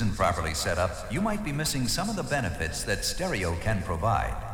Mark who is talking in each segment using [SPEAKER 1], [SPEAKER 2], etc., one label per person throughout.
[SPEAKER 1] Isn't properly set up, you might be missing some of the benefits that stereo can provide.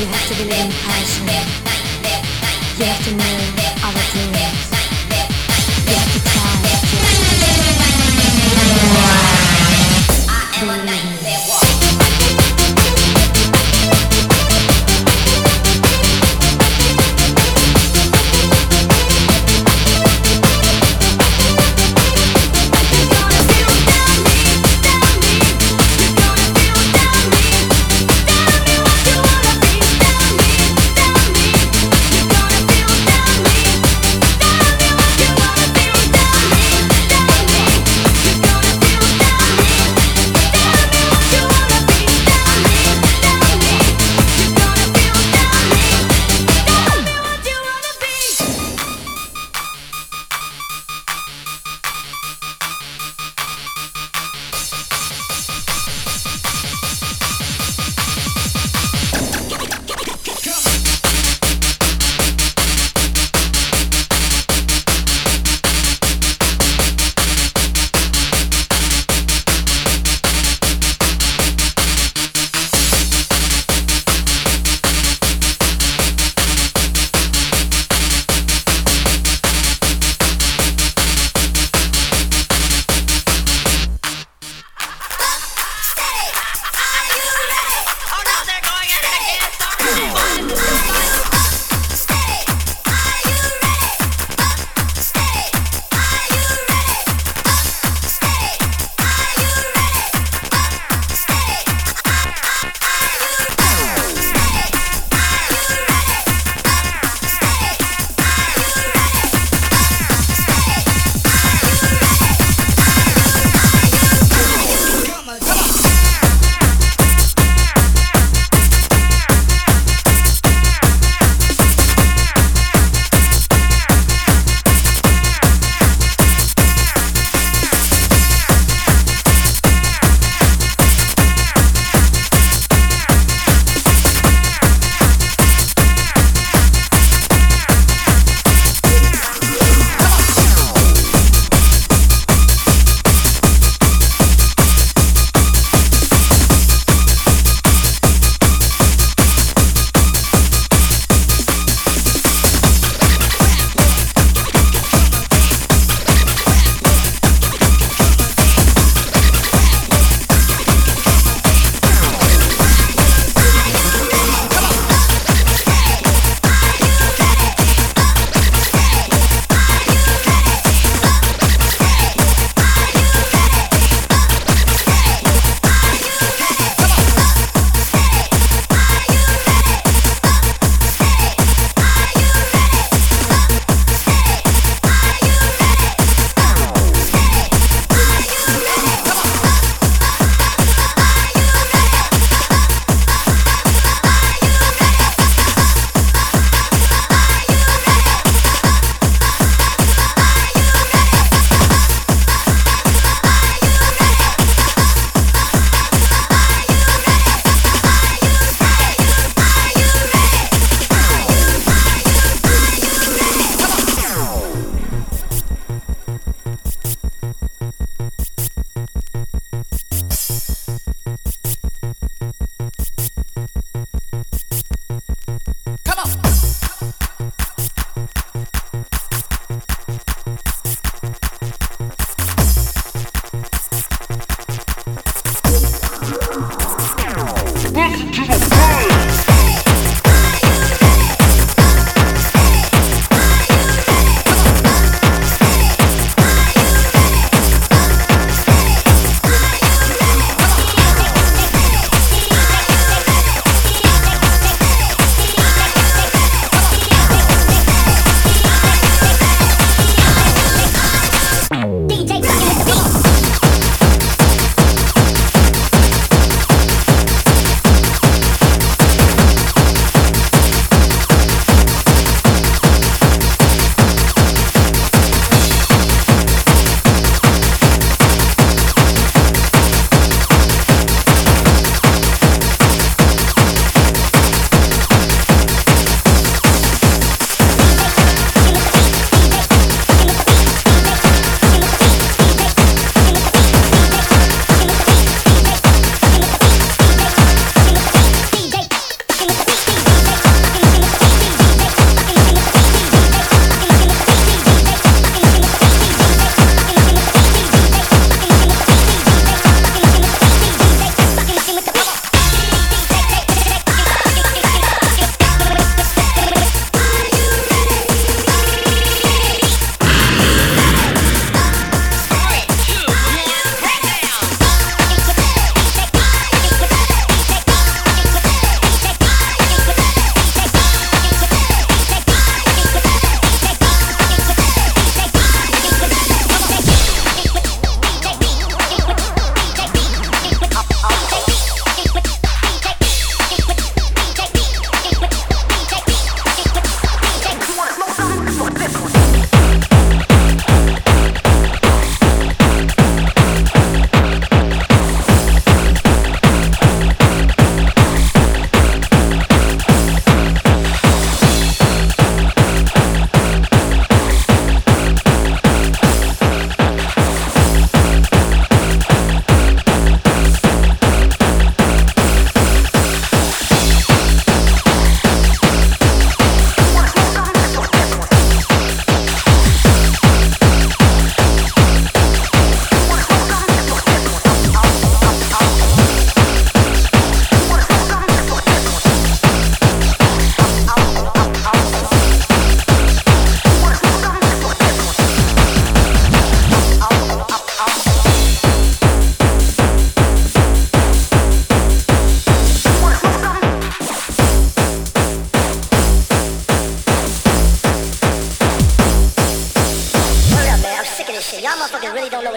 [SPEAKER 2] You have to believe in passion. You have to
[SPEAKER 3] know our dreams.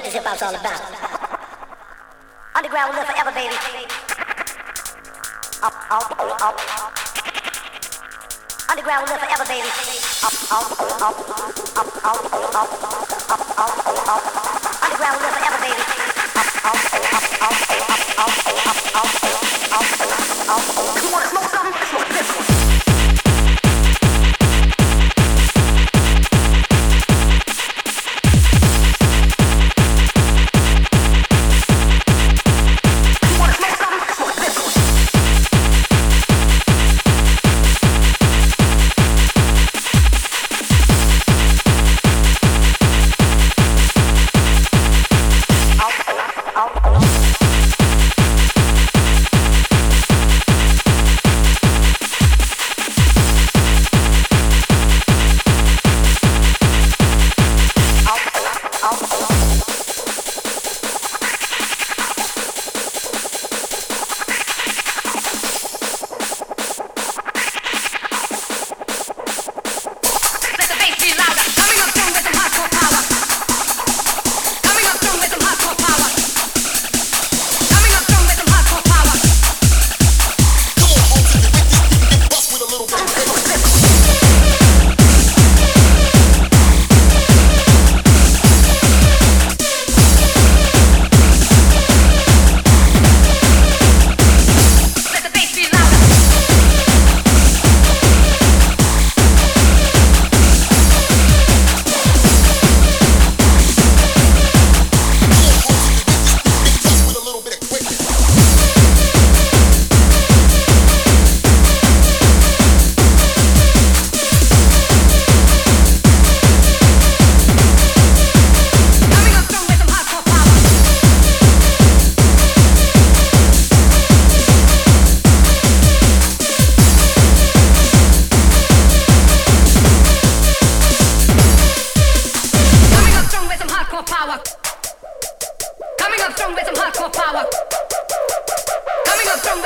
[SPEAKER 3] what this hip hop's all about. Underground will live forever, baby. Underground will live forever, baby. Underground will live forever.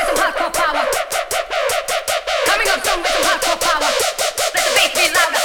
[SPEAKER 4] Coming up strong with some hardcore power. Let the bass be louder.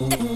[SPEAKER 5] でも